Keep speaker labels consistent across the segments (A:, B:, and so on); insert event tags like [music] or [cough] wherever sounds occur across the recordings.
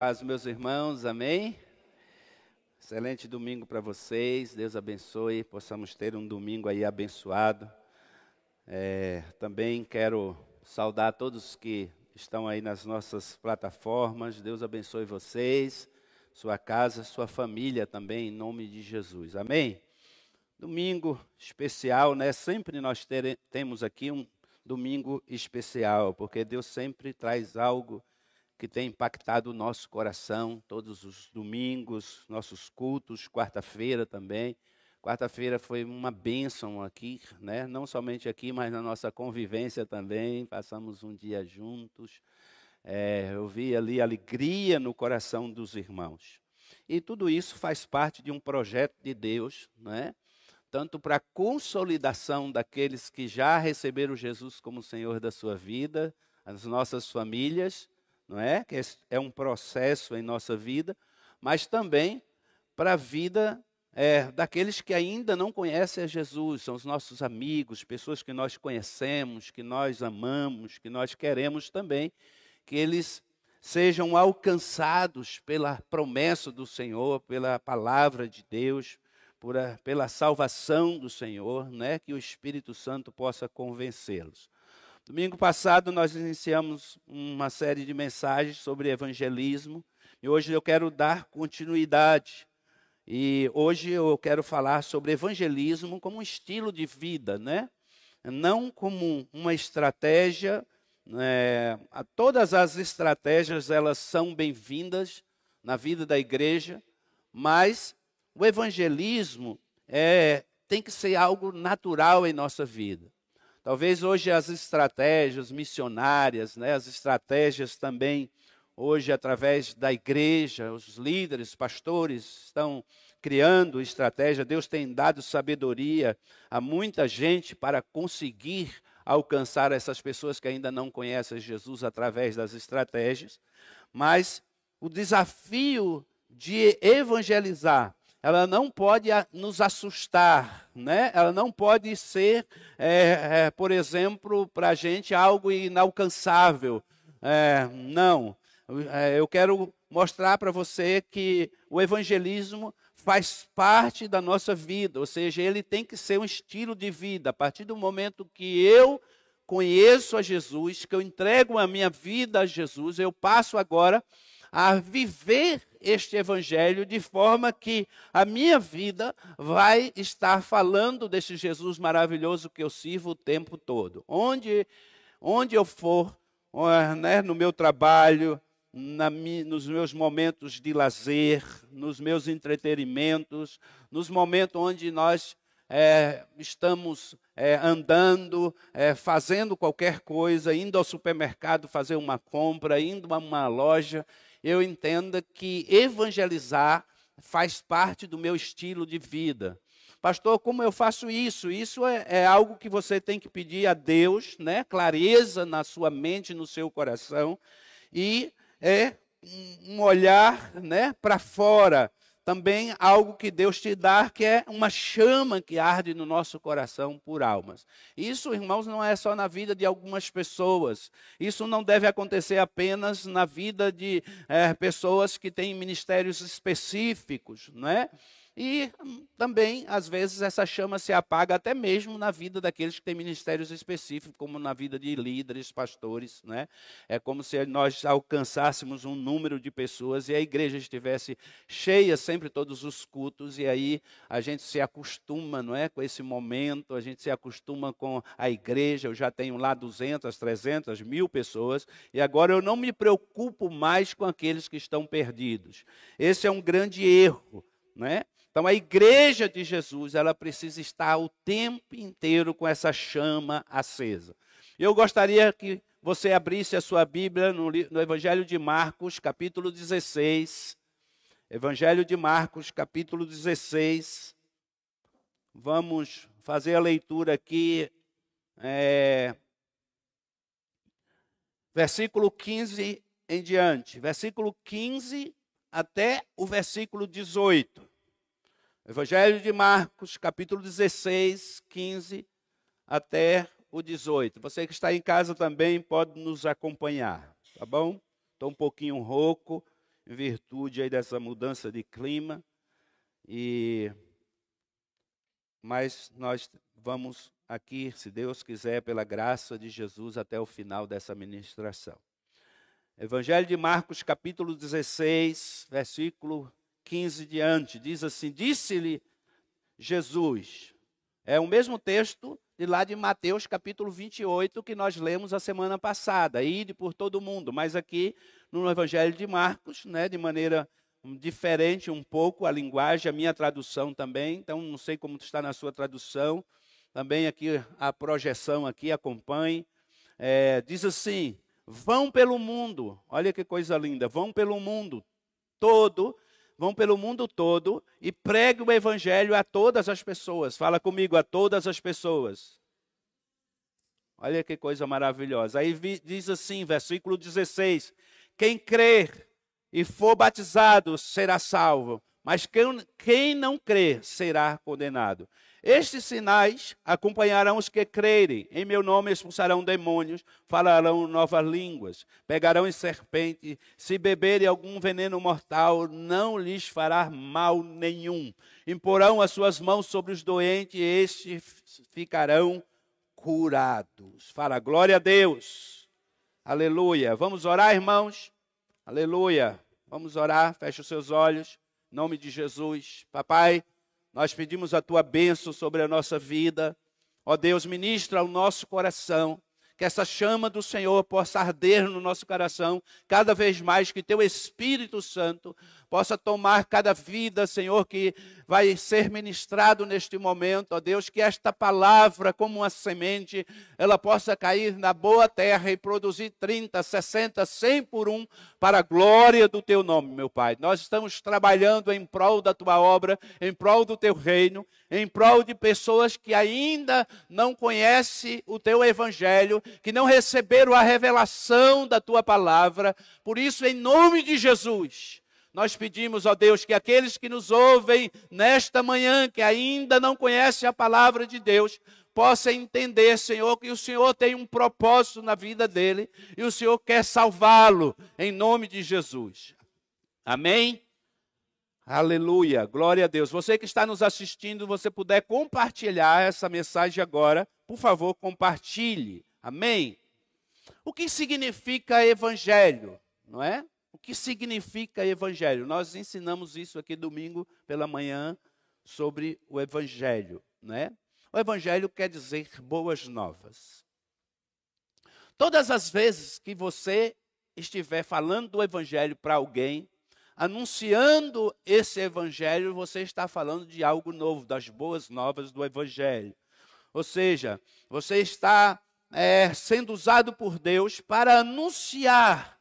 A: Paz, meus irmãos, amém? Excelente domingo para vocês, Deus abençoe, possamos ter um domingo aí abençoado. É, também quero saudar todos que estão aí nas nossas plataformas, Deus abençoe vocês, sua casa, sua família também, em nome de Jesus, amém? Domingo especial, né? Sempre nós ter, temos aqui um domingo especial, porque Deus sempre traz algo que tem impactado o nosso coração todos os domingos, nossos cultos, quarta-feira também. Quarta-feira foi uma bênção aqui, né? não somente aqui, mas na nossa convivência também. Passamos um dia juntos. É, eu vi ali alegria no coração dos irmãos. E tudo isso faz parte de um projeto de Deus, né? tanto para a consolidação daqueles que já receberam Jesus como Senhor da sua vida, as nossas famílias, não é? Que é um processo em nossa vida, mas também para a vida é, daqueles que ainda não conhecem a Jesus, são os nossos amigos, pessoas que nós conhecemos, que nós amamos, que nós queremos também, que eles sejam alcançados pela promessa do Senhor, pela palavra de Deus, a, pela salvação do Senhor, né? que o Espírito Santo possa convencê-los. Domingo passado nós iniciamos uma série de mensagens sobre evangelismo e hoje eu quero dar continuidade. E hoje eu quero falar sobre evangelismo como um estilo de vida, né? Não como uma estratégia. É, todas as estratégias elas são bem-vindas na vida da igreja, mas o evangelismo é, tem que ser algo natural em nossa vida. Talvez hoje as estratégias missionárias, né, as estratégias também, hoje através da igreja, os líderes, pastores estão criando estratégia. Deus tem dado sabedoria a muita gente para conseguir alcançar essas pessoas que ainda não conhecem Jesus através das estratégias. Mas o desafio de evangelizar ela não pode nos assustar, né? ela não pode ser, é, é, por exemplo, para a gente algo inalcançável. É, não. É, eu quero mostrar para você que o evangelismo faz parte da nossa vida, ou seja, ele tem que ser um estilo de vida. A partir do momento que eu conheço a Jesus, que eu entrego a minha vida a Jesus, eu passo agora a viver este evangelho de forma que a minha vida vai estar falando desse Jesus maravilhoso que eu sirvo o tempo todo. Onde, onde eu for, né, no meu trabalho, na, nos meus momentos de lazer, nos meus entretenimentos, nos momentos onde nós é, estamos é, andando, é, fazendo qualquer coisa, indo ao supermercado fazer uma compra, indo a uma loja, eu entenda que evangelizar faz parte do meu estilo de vida. Pastor, como eu faço isso? Isso é, é, algo que você tem que pedir a Deus, né? Clareza na sua mente, no seu coração, e é um olhar, né, para fora também algo que Deus te dá, que é uma chama que arde no nosso coração por almas. Isso, irmãos, não é só na vida de algumas pessoas. Isso não deve acontecer apenas na vida de é, pessoas que têm ministérios específicos, não é? E também, às vezes, essa chama se apaga até mesmo na vida daqueles que têm ministérios específicos, como na vida de líderes, pastores. Né? É como se nós alcançássemos um número de pessoas e a igreja estivesse cheia sempre todos os cultos, e aí a gente se acostuma não é, com esse momento, a gente se acostuma com a igreja. Eu já tenho lá 200, 300, mil pessoas, e agora eu não me preocupo mais com aqueles que estão perdidos. Esse é um grande erro. Não é? Então a igreja de Jesus, ela precisa estar o tempo inteiro com essa chama acesa. Eu gostaria que você abrisse a sua Bíblia no, no Evangelho de Marcos, capítulo 16. Evangelho de Marcos, capítulo 16. Vamos fazer a leitura aqui. É, versículo 15 em diante. Versículo 15 até o versículo 18. Evangelho de Marcos, capítulo 16, 15 até o 18. Você que está em casa também pode nos acompanhar, tá bom? Estou um pouquinho rouco, em virtude aí dessa mudança de clima. E mas nós vamos aqui, se Deus quiser, pela graça de Jesus, até o final dessa ministração. Evangelho de Marcos, capítulo 16, versículo 15 diante, diz assim: Disse-lhe Jesus. É o mesmo texto de lá de Mateus, capítulo 28, que nós lemos a semana passada. Ide por todo mundo. Mas aqui no Evangelho de Marcos, né, de maneira diferente um pouco a linguagem, a minha tradução também. Então, não sei como está na sua tradução. Também aqui a projeção aqui acompanhe. É, diz assim: vão pelo mundo. Olha que coisa linda. Vão pelo mundo todo vão pelo mundo todo e pregue o evangelho a todas as pessoas. Fala comigo, a todas as pessoas. Olha que coisa maravilhosa. Aí diz assim, versículo 16: Quem crer e for batizado será salvo, mas quem, quem não crer será condenado. Estes sinais acompanharão os que crerem. Em meu nome expulsarão demônios, falarão novas línguas, pegarão em serpente. Se beberem algum veneno mortal, não lhes fará mal nenhum. Imporão as suas mãos sobre os doentes e estes ficarão curados. Fala, glória a Deus. Aleluia. Vamos orar, irmãos? Aleluia. Vamos orar. Feche os seus olhos. Em nome de Jesus. Papai. Nós pedimos a tua bênção sobre a nossa vida. Ó Deus, ministra o nosso coração. Que essa chama do Senhor possa arder no nosso coração cada vez mais, que teu Espírito Santo possa tomar cada vida, Senhor, que vai ser ministrado neste momento, ó Deus, que esta palavra, como uma semente, ela possa cair na boa terra e produzir 30, 60, 100 por um, para a glória do teu nome, meu Pai. Nós estamos trabalhando em prol da tua obra, em prol do teu reino, em prol de pessoas que ainda não conhecem o teu evangelho, que não receberam a revelação da tua palavra. Por isso, em nome de Jesus, nós pedimos, ó Deus, que aqueles que nos ouvem nesta manhã, que ainda não conhecem a palavra de Deus, possam entender, Senhor, que o Senhor tem um propósito na vida dele e o Senhor quer salvá-lo, em nome de Jesus. Amém? Aleluia, glória a Deus. Você que está nos assistindo, você puder compartilhar essa mensagem agora, por favor, compartilhe. Amém? O que significa evangelho, não é? Que significa evangelho? Nós ensinamos isso aqui domingo pela manhã sobre o evangelho, né? O evangelho quer dizer boas novas. Todas as vezes que você estiver falando do evangelho para alguém, anunciando esse evangelho, você está falando de algo novo, das boas novas do evangelho. Ou seja, você está é, sendo usado por Deus para anunciar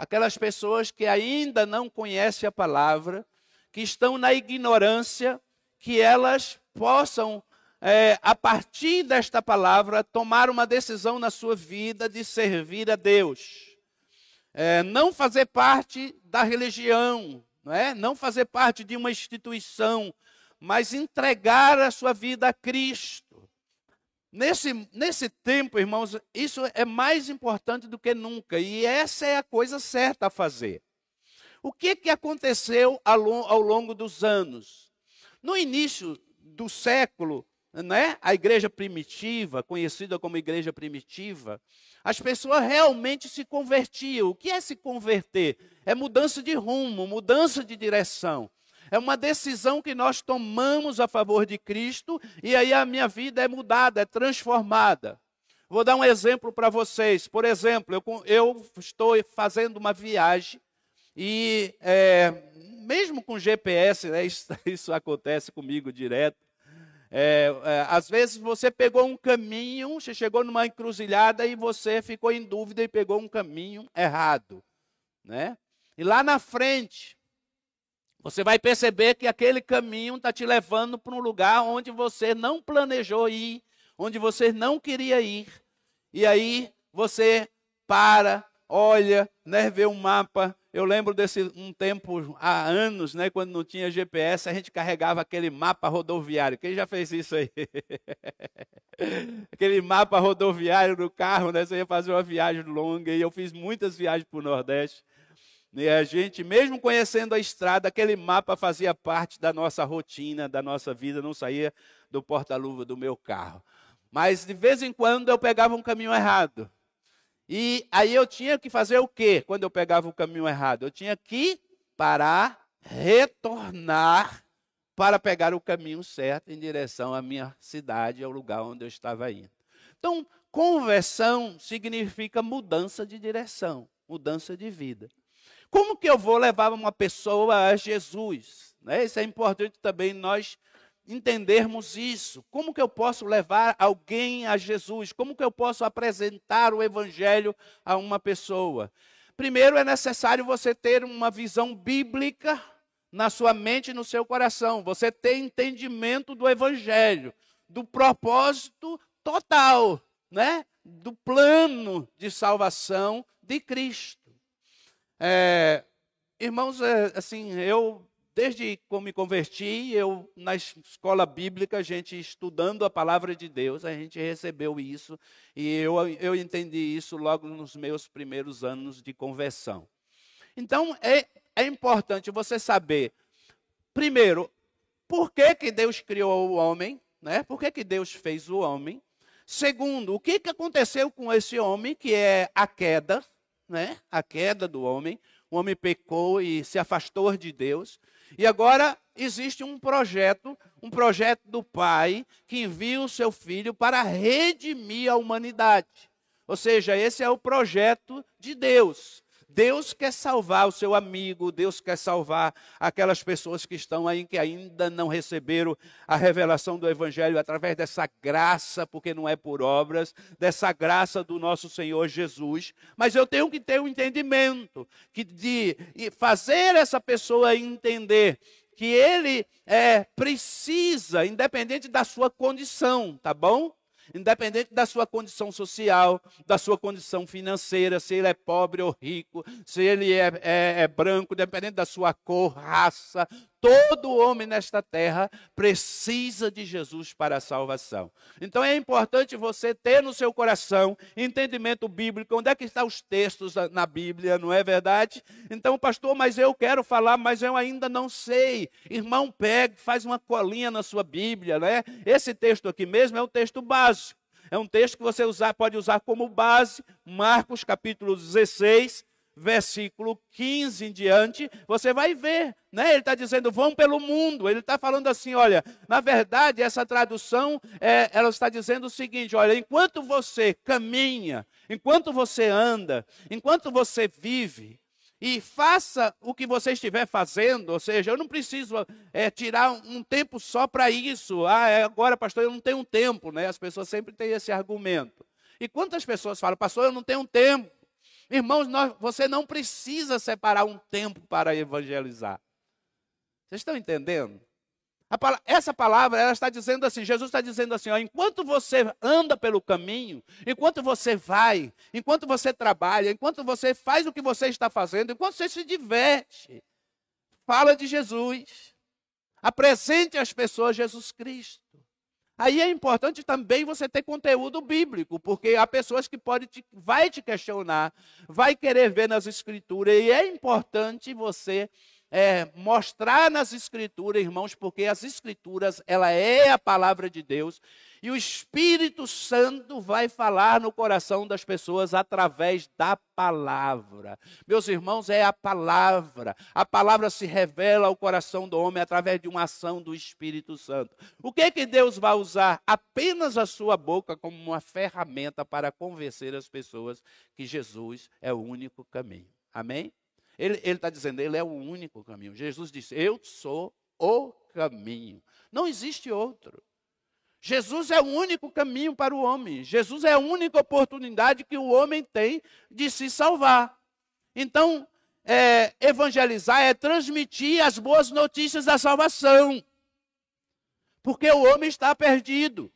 A: aquelas pessoas que ainda não conhecem a palavra, que estão na ignorância, que elas possam, é, a partir desta palavra, tomar uma decisão na sua vida de servir a Deus. É, não fazer parte da religião, não, é? não fazer parte de uma instituição, mas entregar a sua vida a Cristo. Nesse, nesse tempo, irmãos, isso é mais importante do que nunca, e essa é a coisa certa a fazer. O que, que aconteceu ao, longo dos anos? No início do século, né, a igreja primitiva, conhecida como igreja primitiva, as pessoas realmente se convertiam. O que é se converter? É mudança de rumo, mudança de direção. É uma decisão que nós tomamos a favor de Cristo e aí a minha vida é mudada, é transformada. Vou dar um exemplo para vocês. Por exemplo, eu, eu, estou fazendo uma viagem e, é, mesmo com GPS, né, isso, [laughs] isso, acontece comigo direto. É, é, às vezes você pegou um caminho, você chegou numa encruzilhada e você ficou em dúvida e pegou um caminho errado. Né? E lá na frente, você vai perceber que aquele caminho está te levando para um lugar onde você não planejou ir, onde você não queria ir. E aí você para, olha, né, vê um mapa. Eu lembro desse um tempo, há anos, né, quando não tinha GPS, a gente carregava aquele mapa rodoviário. Quem já fez isso aí? [laughs] aquele mapa rodoviário no carro, né? Você ia fazer uma viagem longa, e eu fiz muitas viagens para o Nordeste. E a gente, mesmo conhecendo a estrada, aquele mapa fazia parte da nossa rotina, da nossa vida, não saía do porta-luva do meu carro. Mas de vez em quando eu pegava um caminho errado. E aí eu tinha que fazer o quê quando eu pegava o caminho errado? Eu tinha que parar, retornar para pegar o caminho certo em direção à minha cidade, ao lugar onde eu estava indo. Então, conversão significa mudança de direção, mudança de vida. Como que eu vou levar uma pessoa a Jesus? Né? Isso é importante também nós entendermos isso. Como que eu posso levar alguém a Jesus? Como que eu posso apresentar o evangelho a uma pessoa? Primeiro é necessário você ter uma visão bíblica na sua mente e no seu coração. Você ter entendimento do evangelho, do propósito total, né? Do plano de salvação de Cristo. É, irmãos, é, assim, eu desde que me converti, eu na escola bíblica, a gente estudando a palavra de Deus, a gente recebeu isso e eu, eu entendi isso logo nos meus primeiros anos de conversão. Então é, é importante você saber, primeiro, por que, que Deus criou o homem, né? Por que, que Deus fez o homem? Segundo, o que, que aconteceu com esse homem, que é a queda, né? A queda do homem. O homem pecou e se afastou de Deus. E agora existe um projeto, um projeto do Pai que envia o seu filho para redimir a humanidade. Ou seja, esse é o projeto de Deus. Deus quer salvar o seu amigo, Deus quer salvar aquelas pessoas que estão aí que ainda não receberam a revelação do Evangelho através dessa graça, porque não é por obras, dessa graça do nosso Senhor Jesus. Mas eu tenho que ter um entendimento que de fazer essa pessoa entender que ele é, precisa, independente da sua condição, tá bom? Independente da sua condição social, da sua condição financeira, se ele é pobre ou rico, se ele é, é, é branco, independente da sua cor, raça, todo homem nesta terra precisa de Jesus para a salvação. Então é importante você ter no seu coração entendimento bíblico, onde é que estão os textos na Bíblia, não é verdade? Então, pastor, mas eu quero falar, mas eu ainda não sei. Irmão, pegue, faz uma colinha na sua Bíblia, né? Esse texto aqui mesmo é um texto básico. É um texto que você usar, pode usar como base, Marcos capítulo 16, versículo 15 em diante, você vai ver, né? Ele está dizendo, vão pelo mundo. Ele está falando assim, olha, na verdade, essa tradução, é, ela está dizendo o seguinte: olha, enquanto você caminha, enquanto você anda, enquanto você vive, e faça o que você estiver fazendo, ou seja, eu não preciso é, tirar um tempo só para isso. Ah, é agora, pastor, eu não tenho tempo, né? As pessoas sempre têm esse argumento. E quantas pessoas falam, pastor, eu não tenho tempo? Irmãos, nós, você não precisa separar um tempo para evangelizar. Vocês estão entendendo? essa palavra, ela está dizendo assim, Jesus está dizendo assim, ó, enquanto você anda pelo caminho, enquanto você vai, enquanto você trabalha, enquanto você faz o que você está fazendo, enquanto você se diverte, fala de Jesus. Apresente às pessoas Jesus Cristo. Aí é importante também você ter conteúdo bíblico, porque há pessoas que pode te, vai te questionar, vai querer ver nas escrituras, e é importante você é, mostrar nas escrituras, irmãos, porque as escrituras, ela é a palavra de Deus, e o Espírito Santo vai falar no coração das pessoas através da palavra. Meus irmãos, é a palavra. A palavra se revela ao coração do homem através de uma ação do Espírito Santo. O que que Deus vai usar? Apenas a sua boca como uma ferramenta para convencer as pessoas que Jesus é o único caminho. Amém? Ele está dizendo, ele é o único caminho. Jesus disse, eu sou o caminho. Não existe outro. Jesus é o único caminho para o homem. Jesus é a única oportunidade que o homem tem de se salvar. Então, é, evangelizar é transmitir as boas notícias da salvação. Porque o homem está perdido.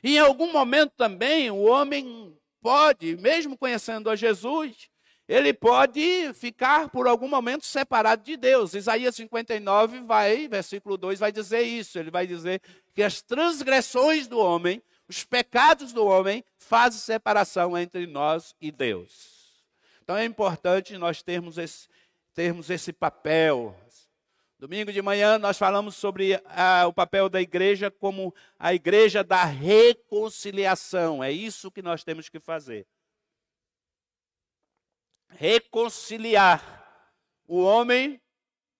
A: E em algum momento também o homem pode, mesmo conhecendo a Jesus, ele pode ficar por algum momento separado de Deus. Isaías 59 vai, versículo 2 vai dizer isso. Ele vai dizer que as transgressões do homem, os pecados do homem fazem separação entre nós e Deus. Então é importante nós termos esse, termos esse papel. Domingo de manhã nós falamos sobre a, o papel da igreja como a igreja da reconciliação. É isso que nós temos que fazer. Reconciliar o homem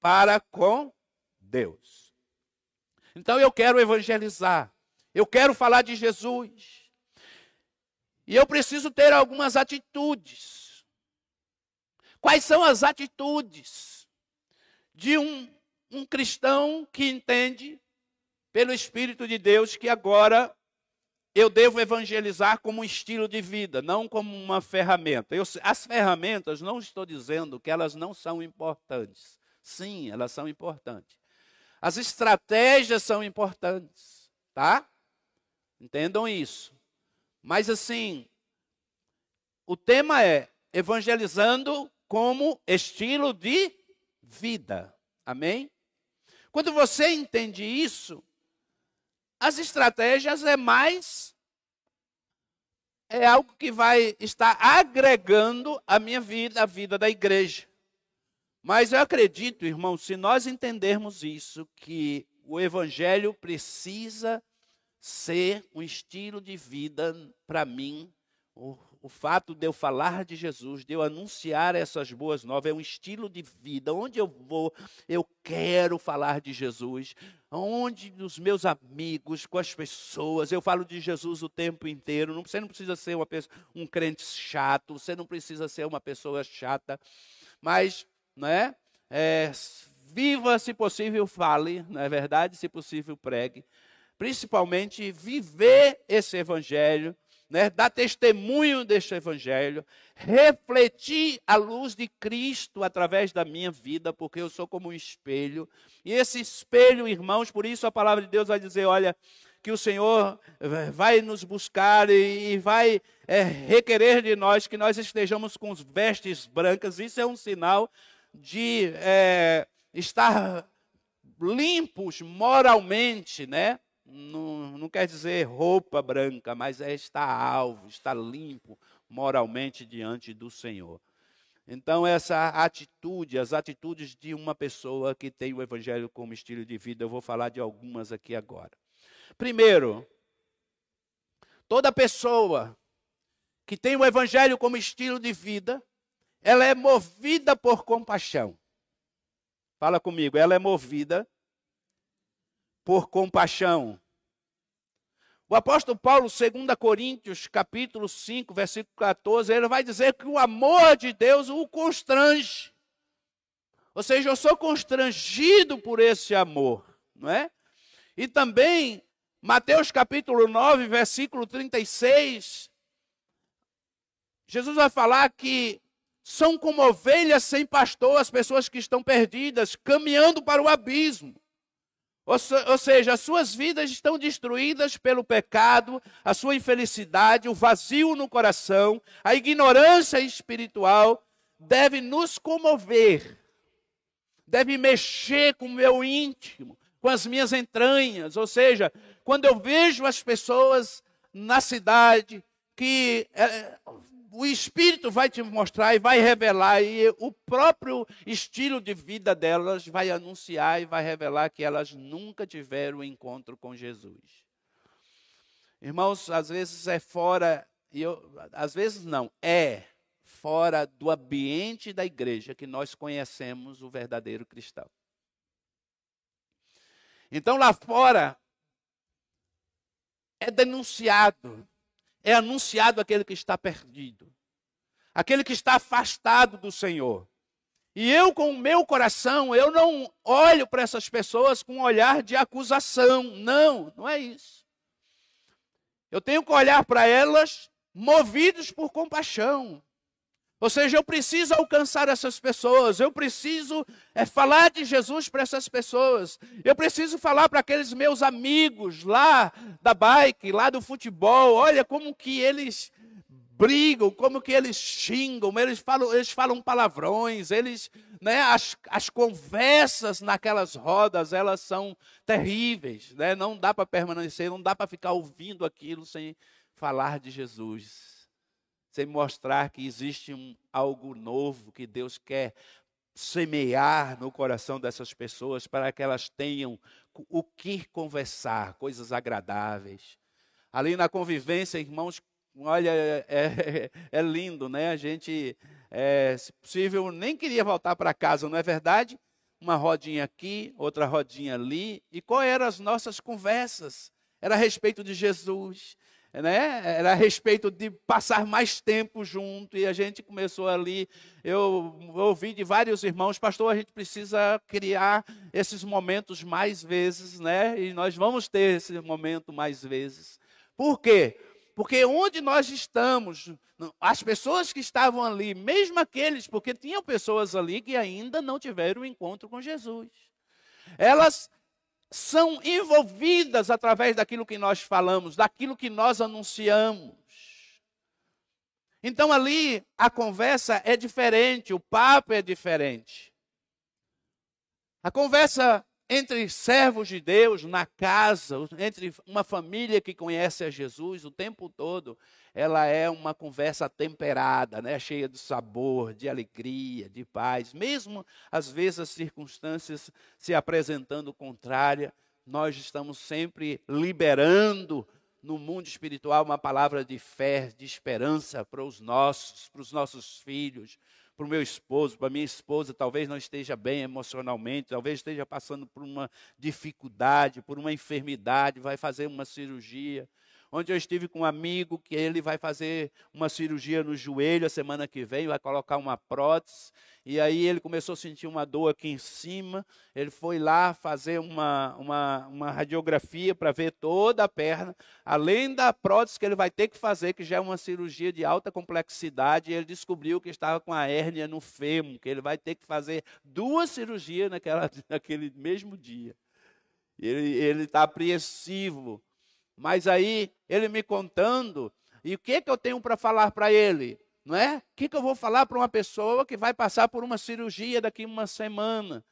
A: para com Deus. Então eu quero evangelizar. Eu quero falar de Jesus. E eu preciso ter algumas atitudes. Quais são as atitudes de um, um cristão que entende, pelo Espírito de Deus, que agora eu devo evangelizar como um estilo de vida, não como uma ferramenta. Eu, as ferramentas, não estou dizendo que elas não são importantes. Sim, elas são importantes. As estratégias são importantes, tá? Entendam isso. Mas assim, o tema é evangelizando como estilo de vida. Amém? Quando você entende isso, as estratégias é mais é algo que vai estar agregando a minha vida, a vida da igreja. Mas eu acredito, irmão, se nós entendermos isso, que o evangelho precisa ser um estilo de vida para mim. O, fato de eu falar de Jesus, de eu anunciar essas boas novas, é um estilo de vida. Onde eu vou, eu quero falar de Jesus. Onde os meus amigos, com as pessoas, eu falo de Jesus o tempo inteiro. Você não precisa ser uma pessoa, um crente chato, você não precisa ser uma pessoa chata, mas, né? É, viva, se possível, fale, não é verdade? Se possível, pregue principalmente viver esse evangelho, né, dar testemunho deste evangelho, refletir a luz de Cristo através da minha vida, porque eu sou como um espelho. E esse espelho, irmãos, por isso a palavra de Deus vai dizer, olha, que o Senhor vai nos buscar e, vai é, requerer de nós que nós estejamos com as vestes brancas. Isso é um sinal de é, estar limpos moralmente, né? Não, não quer dizer roupa branca, mas é estar alvo, estar limpo moralmente diante do Senhor. Então, essa atitude, as atitudes de uma pessoa que tem o Evangelho como estilo de vida, eu vou falar de algumas aqui agora. Primeiro, toda pessoa que tem o Evangelho como estilo de vida, ela é movida por compaixão. Fala comigo, ela é movida por compaixão. O apóstolo Paulo, 2 Coríntios, capítulo 5, versículo 14, ele vai dizer que o amor de Deus o constrange. Ou seja, eu sou constrangido por esse amor, não é? E também, Mateus capítulo 9, versículo 36, Jesus vai falar que são como ovelhas sem pastor as pessoas que estão perdidas, caminhando para o abismo. Ou, seja, as suas vidas estão destruídas pelo pecado, a sua infelicidade, o vazio no coração, a ignorância espiritual deve nos comover, deve mexer com o meu íntimo, com as minhas entranhas. Ou seja, quando eu vejo as pessoas na cidade que é, o Espírito vai te mostrar e vai revelar, e o próprio estilo de vida delas vai anunciar e vai revelar que elas nunca tiveram encontro com Jesus. Irmãos, às vezes é fora, e eu, às vezes não, é fora do ambiente da igreja que nós conhecemos o verdadeiro cristão. Então lá fora é denunciado é anunciado aquele que está perdido, aquele que está afastado do Senhor. E eu, com o meu coração, eu não olho para essas pessoas com um olhar de acusação. Não, não é isso. Eu tenho que olhar para elas movidos por compaixão. Ou seja, eu preciso alcançar essas pessoas, eu preciso é, falar de Jesus para essas pessoas, eu preciso falar para aqueles meus amigos lá da bike, lá do futebol, olha como que eles brigam, como que eles xingam, eles falam, eles falam palavrões, eles, né, as, as conversas naquelas rodas, elas são terríveis, né? não dá para permanecer, não dá para ficar ouvindo aquilo sem falar de Jesus. Sem mostrar que existe um, algo novo que Deus quer semear no coração dessas pessoas para que elas tenham o que conversar, coisas agradáveis. Ali na convivência, irmãos, olha, é, [laughs] é, lindo, né? A gente, é, se possível, nem queria voltar para casa, não é verdade? Uma rodinha aqui, outra rodinha ali. E qual eram as nossas conversas? Era a respeito de Jesus, né? Era a respeito de passar mais tempo junto e a gente começou ali. Eu ouvi de vários irmãos, pastor, a gente precisa criar esses momentos mais vezes, né? E nós vamos ter esse momento mais vezes. Por quê? Porque onde nós estamos, as pessoas que estavam ali, mesmo aqueles, porque tinham pessoas ali que ainda não tiveram o um encontro com Jesus. Elas são envolvidas através daquilo que nós falamos, daquilo que nós anunciamos. Então ali a conversa é diferente, o papo é diferente. A conversa entre servos de Deus na casa, entre uma família que conhece a Jesus o tempo todo, ela é uma conversa temperada, né? cheia de sabor, de alegria, de paz. Mesmo às vezes as circunstâncias se apresentando contrária, nós estamos sempre liberando no mundo espiritual uma palavra de fé, de esperança para os nossos, para os nossos filhos, para o meu esposo, para minha esposa, talvez não esteja bem emocionalmente, talvez esteja passando por uma dificuldade, por uma enfermidade, vai fazer uma cirurgia onde eu estive com um amigo que ele vai fazer uma cirurgia no joelho a semana que vem, vai colocar uma prótese. E aí ele começou a sentir uma dor aqui em cima. Ele foi lá fazer uma, uma, uma radiografia para ver toda a perna, além da prótese que ele vai ter que fazer, que já é uma cirurgia de alta complexidade. ele descobriu que estava com a hérnia no fêmur, que ele vai ter que fazer duas cirurgias naquela, [laughs] naquele mesmo dia. Ele está apreensivo mas aí ele me contando, e o que, que eu tenho para falar para ele? Não é? O que, que eu vou falar para uma pessoa que vai passar por uma cirurgia daqui uma semana?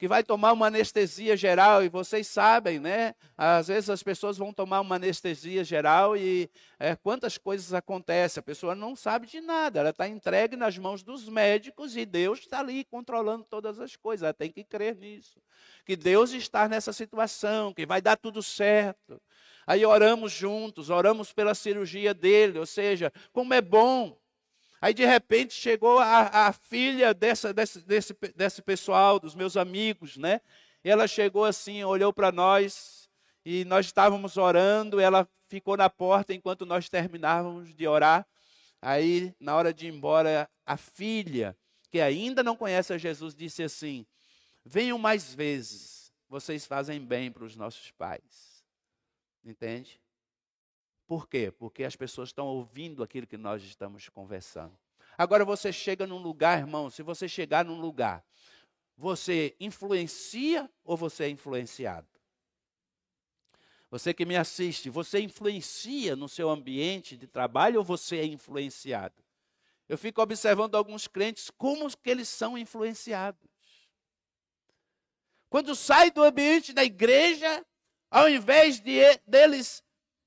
A: que vai tomar uma anestesia geral, e vocês sabem, né? Às vezes as pessoas vão tomar uma anestesia geral e é, quantas coisas acontecem, a pessoa não sabe de nada, ela está entregue nas mãos dos médicos e Deus está ali controlando todas as coisas, ela tem que crer nisso. Que Deus está nessa situação, que vai dar tudo certo. Aí oramos juntos, oramos pela cirurgia dele, ou seja, como é bom. Aí de repente chegou a, a filha dessa, desse, desse, desse pessoal, dos meus amigos, né? E ela chegou assim, olhou para nós, e nós estávamos orando, ela ficou na porta enquanto nós terminávamos de orar. Aí, na hora de ir embora, a filha, que ainda não conhece a Jesus, disse assim: Venham mais vezes, vocês fazem bem para os nossos pais. Entende? Por quê? Porque as pessoas estão ouvindo aquilo que nós estamos conversando. Agora você chega num lugar, irmão, se você chegar num lugar, você influencia ou você é influenciado? Você que me assiste, você influencia no seu ambiente de trabalho ou você é influenciado? Eu fico observando alguns crentes como que eles são influenciados. Quando sai do ambiente da igreja, ao invés de deles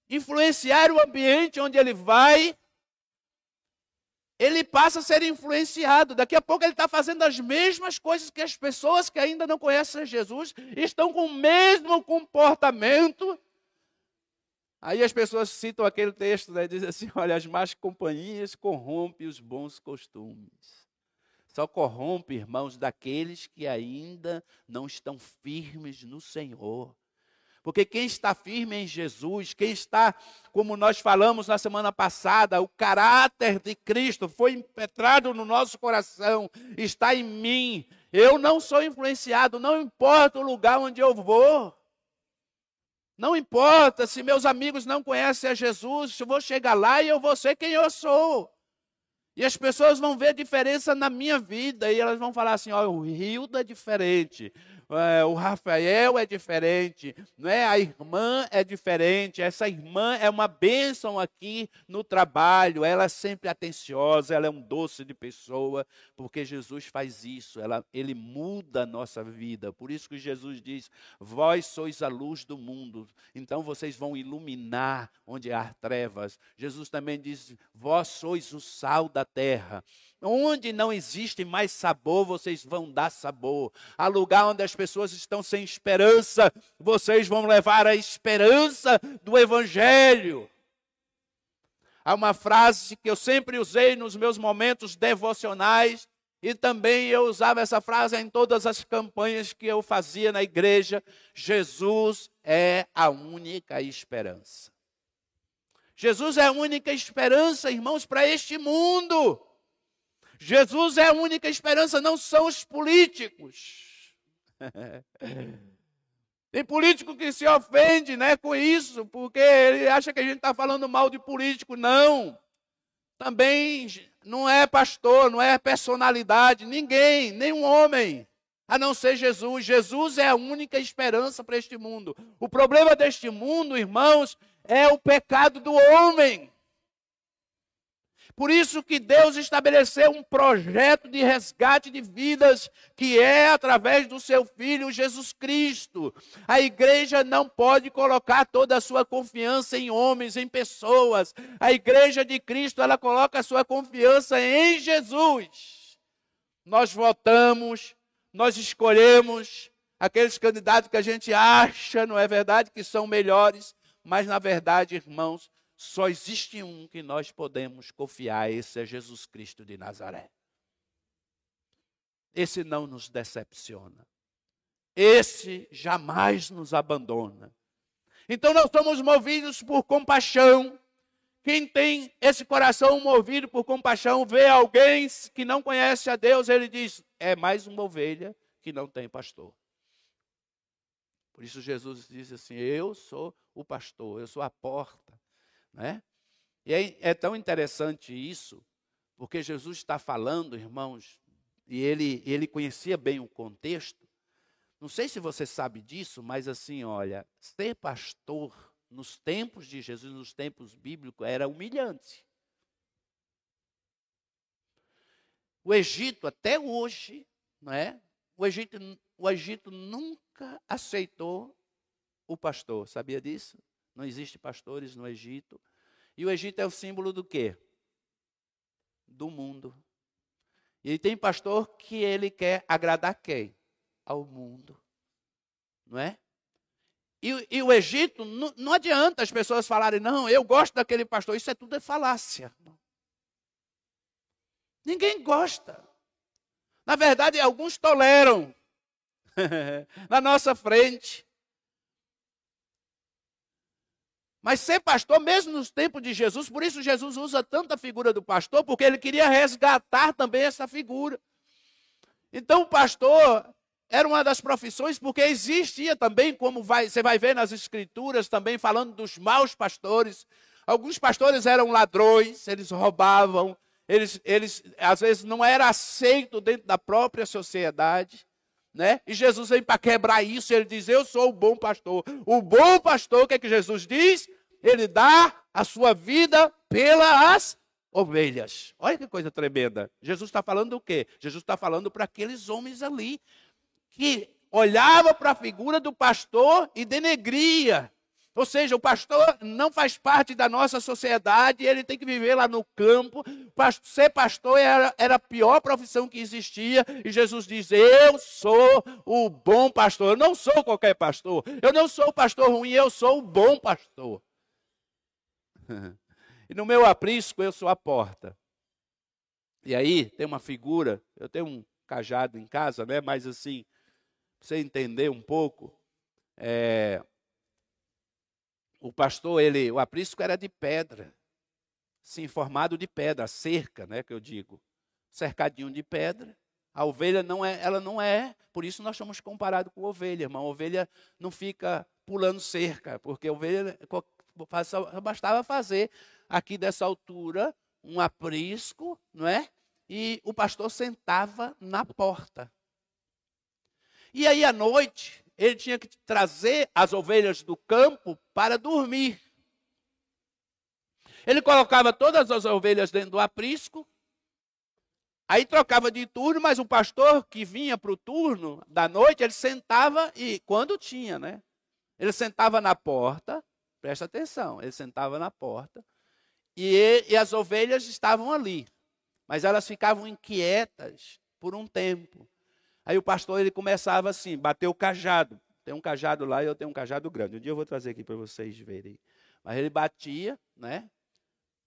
A: influenciar o ambiente onde ele vai, ele passa a ser influenciado. Daqui a pouco ele está fazendo as mesmas coisas que as pessoas que ainda não conhecem Jesus estão com o mesmo comportamento. Aí as pessoas citam aquele texto, né, diz assim: [laughs] olha, as más companhias corrompem os bons costumes. Só corrompe, irmãos, daqueles que ainda não estão firmes no Senhor. Porque quem está firme em Jesus, quem está, como nós falamos na semana passada, o caráter de Cristo foi impetrado no nosso coração, está em mim. Eu não sou influenciado, não importa o lugar onde eu vou. Não importa se meus amigos não conhecem a Jesus, eu vou chegar lá e eu vou ser quem eu sou. E as pessoas vão ver diferença na minha vida e elas vão falar assim: ó, o Rio é diferente, é, o Rafael é diferente, não é? A irmã é diferente. Essa irmã é uma bênção aqui no trabalho. Ela é sempre atenciosa, ela é um doce de pessoa, porque Jesus faz isso. Ela, ele muda a nossa vida. Por isso que Jesus diz: Vós sois a luz do mundo. Então vocês vão iluminar onde há trevas. Jesus também diz: Vós sois o sal da terra. Onde não existe mais sabor, vocês vão dar sabor. A lugar onde as pessoas estão sem esperança, vocês vão levar a esperança do Evangelho. Há uma frase que eu sempre usei nos meus momentos devocionais, e também eu usava essa frase em todas as campanhas que eu fazia na igreja: Jesus é a única esperança. Jesus é a única esperança, irmãos, para este mundo. Jesus é a única esperança, não são os políticos. [laughs] Tem político que se ofende né, com isso, porque ele acha que a gente está falando mal de político. Não. Também não é pastor, não é personalidade, ninguém, nenhum homem, a não ser Jesus. Jesus é a única esperança para este mundo. O problema deste mundo, irmãos, é o pecado do homem. Por isso que Deus estabeleceu um projeto de resgate de vidas, que é através do seu Filho Jesus Cristo. A igreja não pode colocar toda a sua confiança em homens, em pessoas. A igreja de Cristo, ela coloca a sua confiança em Jesus. Nós votamos, nós escolhemos aqueles candidatos que a gente acha, não é verdade, que são melhores, mas na verdade, irmãos, só existe um que nós podemos confiar, esse é Jesus Cristo de Nazaré. Esse não nos decepciona. Esse jamais nos abandona. Então nós somos movidos por compaixão. Quem tem esse coração movido por compaixão, vê alguém que não conhece a Deus, ele diz: é mais uma ovelha que não tem pastor. Por isso Jesus diz assim: Eu sou o pastor, eu sou a porta. Né? E é, é tão interessante isso, porque Jesus está falando, irmãos, e ele, ele conhecia bem o contexto. Não sei se você sabe disso, mas assim, olha, ser pastor nos tempos de Jesus, nos tempos bíblicos, era humilhante. O Egito, até hoje, não é? o, Egito, o Egito nunca aceitou o pastor, sabia disso? Não existe pastores no Egito. E o Egito é o símbolo do quê? Do mundo. E tem pastor que ele quer agradar quem? Ao mundo. Não é? E, e o Egito, não, não, adianta as pessoas falarem, não, eu gosto daquele pastor. Isso é tudo é falácia. Ninguém gosta. Na verdade, alguns toleram [laughs] na nossa frente. Mas ser pastor, mesmo nos tempos de Jesus, por isso Jesus usa tanta figura do pastor, porque ele queria resgatar também essa figura. Então, o pastor era uma das profissões, porque existia também, como vai, você vai ver nas escrituras também, falando dos maus pastores. Alguns pastores eram ladrões, eles roubavam, eles, eles às vezes não era aceito dentro da própria sociedade. Né? E Jesus vem para quebrar isso, ele diz: Eu sou o bom pastor. O bom pastor, o que é que Jesus diz? Ele dá a sua vida pelas ovelhas. Olha que coisa tremenda. Jesus está falando do quê? Jesus está falando para aqueles homens ali que olhava para a figura do pastor e denegria. Ou seja, o pastor não faz parte da nossa sociedade, ele tem que viver lá no campo. Ser pastor era, era a pior profissão que existia. E Jesus diz: Eu sou o bom pastor. Eu não sou qualquer pastor. Eu não sou o pastor ruim, eu sou o bom pastor. [laughs] e no meu aprisco, eu sou a porta. E aí tem uma figura, eu tenho um cajado em casa, né? Mas assim, para você entender um pouco, é, o pastor, ele, o aprisco era de pedra, sim, formado de pedra, cerca, né, que eu digo, cercadinho de pedra. A ovelha não é, ela não é, por isso nós somos comparados com ovelha, irmão. A ovelha não fica pulando cerca, porque a ovelha bastava fazer aqui dessa altura um aprisco, não é? E o pastor sentava na porta. E aí à noite, ele tinha que trazer as ovelhas do campo para dormir. Ele colocava todas as ovelhas dentro do aprisco, aí trocava de turno, mas o pastor que vinha para o turno da noite, ele sentava e, quando tinha, né? Ele sentava na porta, presta atenção, ele sentava na porta, e, e as ovelhas estavam ali, mas elas ficavam inquietas por um tempo. Aí o pastor ele começava assim, bater o cajado. Tem um cajado lá e eu tenho um cajado grande. Um dia eu vou trazer aqui para vocês verem. Mas ele batia, né?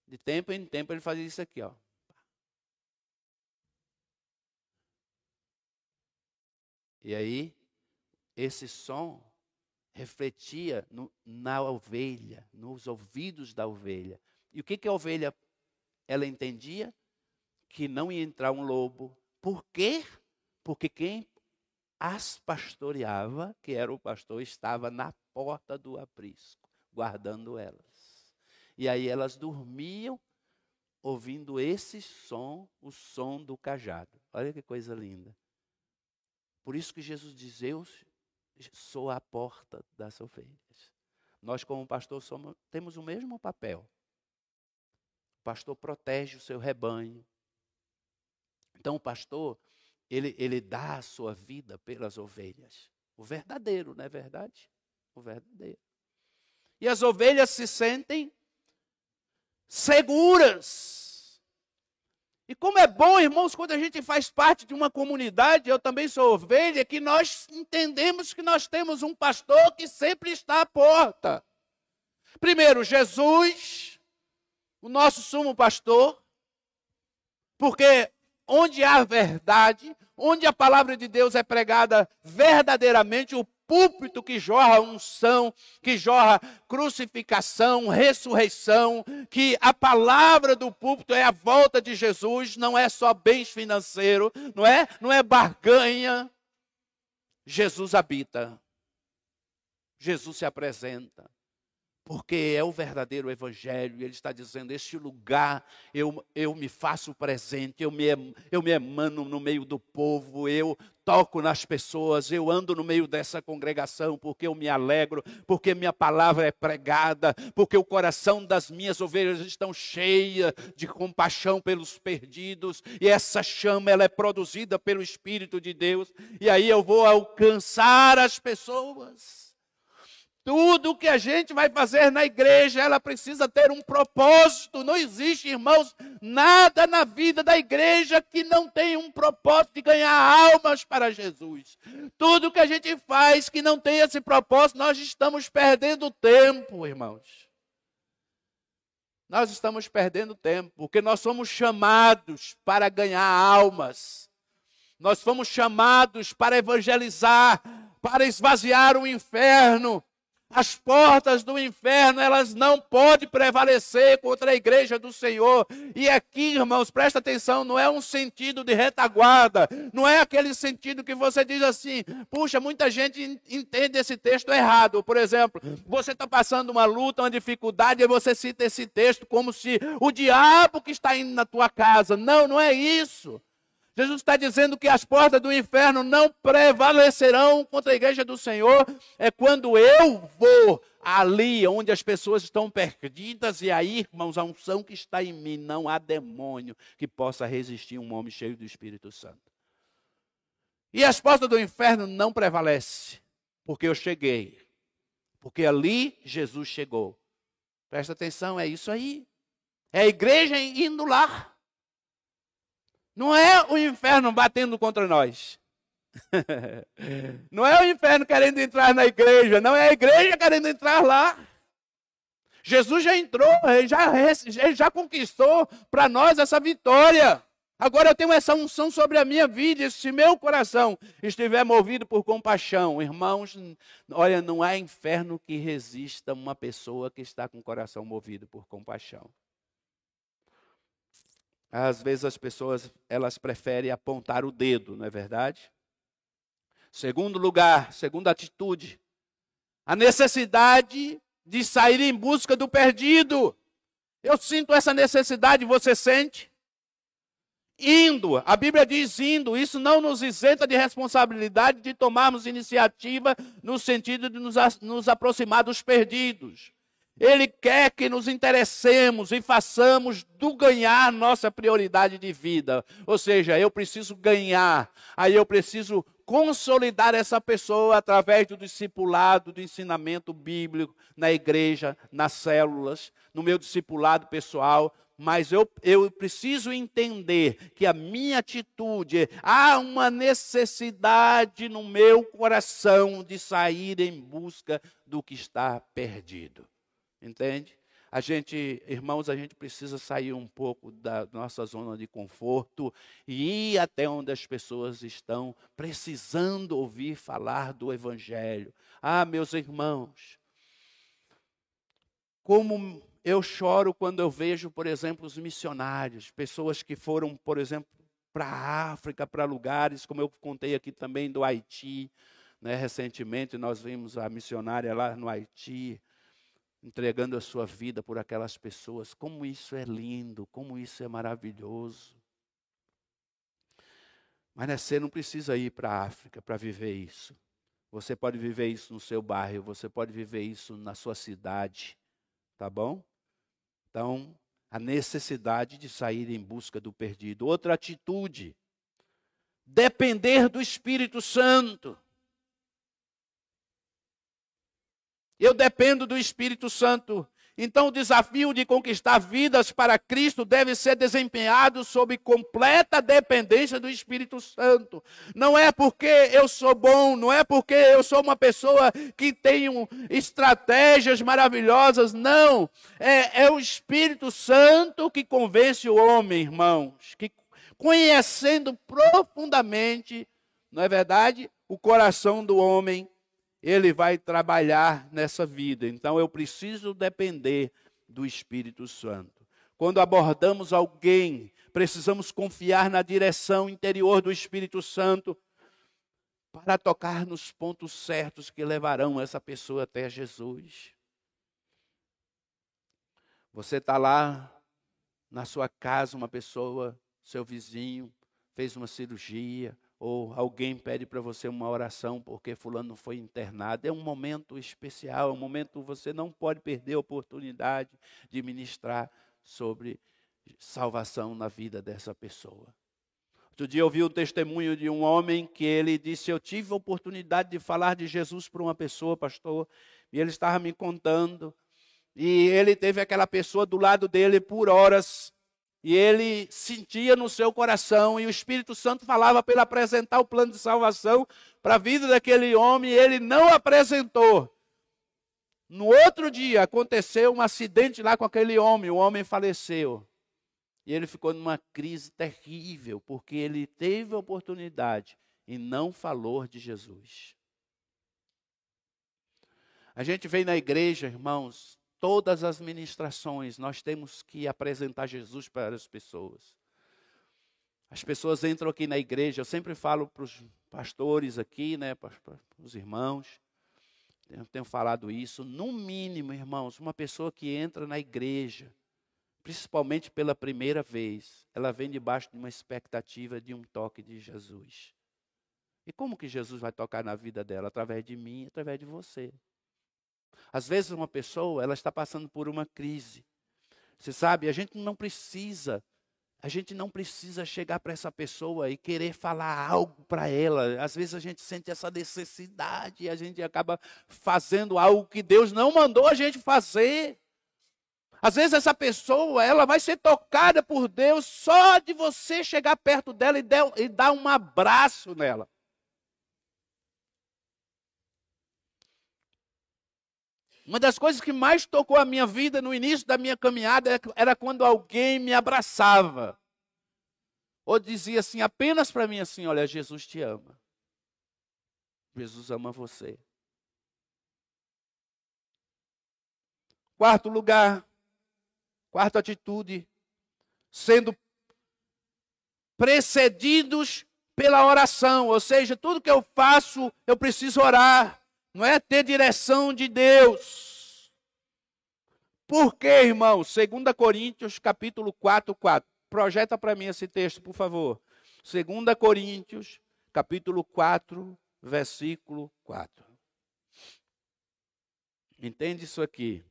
A: De tempo em tempo ele fazia isso aqui, ó. E aí, esse som refletia no, na ovelha, nos ouvidos da ovelha. E o que, que a ovelha ela entendia? Que não ia entrar um lobo. Por quê? Porque quem as pastoreava, que era o pastor, estava na porta do aprisco, guardando elas. E aí elas dormiam ouvindo esse som, o som do cajado. Olha que coisa linda. Por isso que Jesus diz: Eu sou a porta das ovelhas. Nós, como pastor, somos, temos o mesmo papel. O pastor protege o seu rebanho. Então, o pastor, ele, ele dá a sua vida pelas ovelhas. O verdadeiro, não é verdade? O verdadeiro. E as ovelhas se sentem seguras. E como é bom, irmãos, quando a gente faz parte de uma comunidade, eu também sou ovelha, que nós entendemos que nós temos um pastor que sempre está à porta. Primeiro, Jesus, o nosso sumo pastor, porque onde há verdade, onde a palavra de Deus é pregada verdadeiramente, o púlpito que jorra unção, que jorra crucificação, ressurreição, que a palavra do púlpito é a volta de Jesus, não é só bens financeiros, não é? Não é barganha. Jesus habita. Jesus se apresenta porque é o verdadeiro evangelho. Ele está dizendo: este lugar eu, eu me faço presente, eu me, eu me emano no meio do povo, eu toco nas pessoas, eu ando no meio dessa congregação porque eu me alegro, porque minha palavra é pregada, porque o coração das minhas ovelhas estão cheia de compaixão pelos perdidos, e essa chama ela é produzida pelo Espírito de Deus, e aí eu vou alcançar as pessoas. Tudo que a gente vai fazer na igreja, ela precisa ter um propósito. Não existe, irmãos, nada na vida da igreja que não tenha um propósito de ganhar almas para Jesus. Tudo que a gente faz que não tem esse propósito, nós estamos perdendo tempo, irmãos. Nós estamos perdendo tempo, porque nós somos chamados para ganhar almas. Nós fomos chamados para evangelizar, para esvaziar o inferno, as portas do inferno, elas não podem prevalecer contra a igreja do Senhor. E aqui, irmãos, presta atenção, não é um sentido de retaguarda, não é aquele sentido que você diz assim, puxa, muita gente entende esse texto errado. Por exemplo, você está passando uma luta, uma dificuldade, e você cita esse texto como se o diabo que está indo na tua casa. Não, não é isso. Jesus está dizendo que as portas do inferno não prevalecerão contra a igreja do Senhor. É quando eu vou ali onde as pessoas estão perdidas, e aí, irmãos, a unção que está em mim, não há demônio que possa resistir um homem cheio do Espírito Santo. E as portas do inferno não prevalecem, porque eu cheguei. Porque ali Jesus chegou. Presta atenção, é isso aí. É a igreja indo lá. Não é o inferno batendo contra nós. [laughs] Não é o inferno querendo entrar na igreja, não é a igreja querendo entrar lá. Jesus já entrou, ele já, ele já conquistou para nós essa vitória. Agora eu tenho essa unção sobre a minha vida, se meu coração estiver movido por compaixão, irmãos, olha, não há inferno que resista uma pessoa que está com o coração movido por compaixão. Às vezes as pessoas elas preferem apontar o dedo, não é verdade? Segundo lugar, segunda atitude, a necessidade de sair em busca do perdido. Eu sinto essa necessidade, você sente? indo. A Bíblia diz indo. Isso não nos isenta de responsabilidade de tomarmos iniciativa no sentido de nos, nos aproximar dos perdidos. Ele quer que nos interessemos e façamos do ganhar nossa prioridade de vida. Ou seja, eu preciso ganhar, aí eu preciso consolidar essa pessoa através do discipulado, do ensinamento bíblico na igreja, nas células, no meu discipulado pessoal, mas eu, eu preciso entender que a minha atitude, há uma necessidade no meu coração de sair em busca do que está perdido. Entende? A gente, irmãos, a gente precisa sair um pouco da nossa zona de conforto e ir até onde as pessoas estão precisando ouvir falar do Evangelho. Ah, meus irmãos, como eu choro quando eu vejo, por exemplo, os missionários, pessoas que foram, por exemplo, para a África, para lugares, como eu contei aqui também do Haiti. Né? Recentemente nós vimos a missionária lá no Haiti, entregando a sua vida por aquelas pessoas. Como isso é lindo, como isso é maravilhoso. Mas né, você não precisa ir para a África para viver isso. Você pode viver isso no seu bairro, você pode viver isso na sua cidade, tá bom? Então, a necessidade de sair em busca do perdido. Outra atitude, depender do Espírito Santo. Eu dependo do Espírito Santo. Então, o desafio de conquistar vidas para Cristo deve ser desempenhado sob completa dependência do Espírito Santo. Não é porque eu sou bom, não é porque eu sou uma pessoa que tenho estratégias maravilhosas, não. É, é o Espírito Santo que convence o homem, irmãos, que conhecendo profundamente, não é verdade, o coração do homem ele vai trabalhar nessa vida. Então eu preciso depender do Espírito Santo. Quando abordamos alguém, precisamos confiar na direção interior do Espírito Santo para tocar nos pontos certos que levarão essa pessoa até Jesus. Você está lá na sua casa, uma pessoa, seu vizinho, fez uma cirurgia, ou alguém pede para você uma oração porque fulano foi internado. É um momento especial, é um momento que você não pode perder a oportunidade de ministrar sobre salvação na vida dessa pessoa. Outro dia eu vi o testemunho de um homem que ele disse: Eu tive a oportunidade de falar de Jesus para uma pessoa, pastor, e ele estava me contando. E ele teve aquela pessoa do lado dele por horas, e ele sentia no seu coração, e o Espírito Santo falava para ele apresentar o plano de salvação para a vida daquele homem, e ele não apresentou. No outro dia aconteceu um acidente lá com aquele homem, o homem faleceu. E ele ficou numa crise terrível, porque ele teve a oportunidade e não falou de Jesus. A gente vem na igreja, irmãos, todas as ministrações, nós temos que apresentar Jesus para as pessoas. As pessoas entram aqui na igreja, eu sempre falo para os pastores aqui, né, para, os irmãos, eu tenho falado isso, no mínimo, irmãos, uma pessoa que entra na igreja, principalmente pela primeira vez, ela vem debaixo de uma expectativa de um toque de Jesus. E como que Jesus vai tocar na vida dela? Através de mim, através de você. Às vezes uma pessoa, ela está passando por uma crise. Você sabe, a gente não precisa, a gente não precisa chegar para essa pessoa e querer falar algo para ela. Às vezes a gente sente essa necessidade e a gente acaba fazendo algo que Deus não mandou a gente fazer. Às vezes essa pessoa, ela vai ser tocada por Deus só de você chegar perto dela e dar um abraço nela. Uma das coisas que mais tocou a minha vida no início da minha caminhada era quando alguém me abraçava. Ou dizia assim, apenas para mim assim, olha, Jesus te ama. Jesus ama você. Quarto lugar, quarta atitude, sendo precedidos pela oração, ou seja, tudo que eu faço, eu preciso orar não é ter direção de Deus. Por quê, irmãos? 2 Coríntios, capítulo 4, 4. projeta para mim esse texto, por favor. 2 Coríntios, capítulo 4, versículo 4. Entende isso aqui?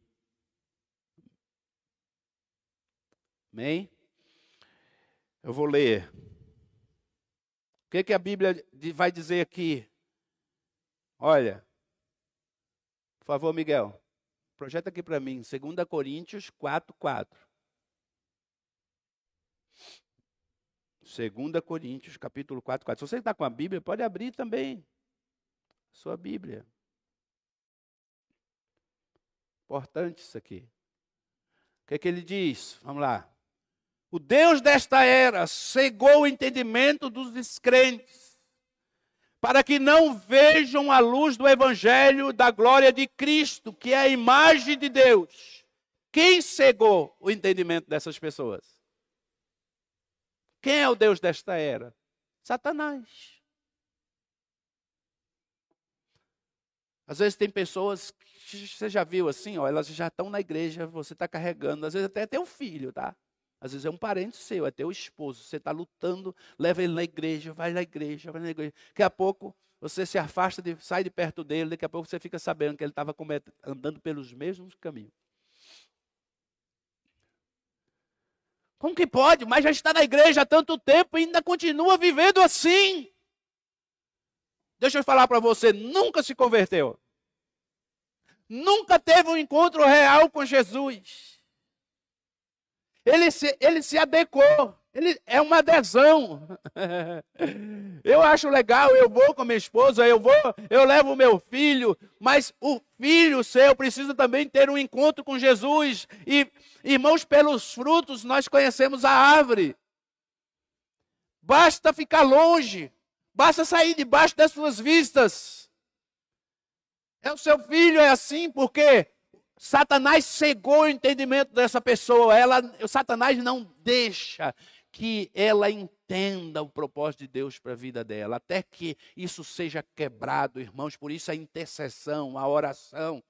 A: Amém? Eu vou ler. O que, que a Bíblia vai dizer aqui? Olha, por favor, Miguel, projeta aqui para mim, 2 Coríntios 4, 4. 2 Coríntios, capítulo 4, 4. Se você está com a Bíblia, pode abrir também. Sua Bíblia. Importante isso aqui. O que, é que ele diz? Vamos lá. O Deus desta era cegou o entendimento dos descrentes, para que não vejam a luz do Evangelho da glória de Cristo, que é a imagem de Deus. Quem cegou o entendimento dessas pessoas? Quem é o Deus desta era? Satanás. Às vezes tem pessoas que você já viu assim, ó, elas já estão na igreja, você está carregando, às vezes até teu filho, tá? Às vezes é um parente seu, é teu esposo, você está lutando, leva ele na igreja, vai na igreja, vai na igreja. Daqui a pouco você se afasta, de, sai de perto dele, daqui a pouco você fica sabendo que ele estava andando pelos mesmos caminhos. Como que pode? Mas já está na igreja há tanto tempo e ainda continua vivendo assim. Deixa eu falar para você, nunca se converteu. Nunca teve um encontro real com Jesus. Ele se, ele se adequou. Ele é uma adesão. [laughs] eu acho legal, eu vou com minha esposa, eu vou, eu levo o meu filho, mas o filho seu precisa também ter um encontro com Jesus. E, irmãos, pelos frutos nós conhecemos a árvore. Basta ficar longe, basta sair debaixo das suas vistas. É o seu filho, é assim, porque Satanás cegou o entendimento dessa pessoa. Ela, Satanás não deixa que ela entenda o propósito de Deus para a vida dela, até que isso seja quebrado, irmãos. Por isso a intercessão, a oração.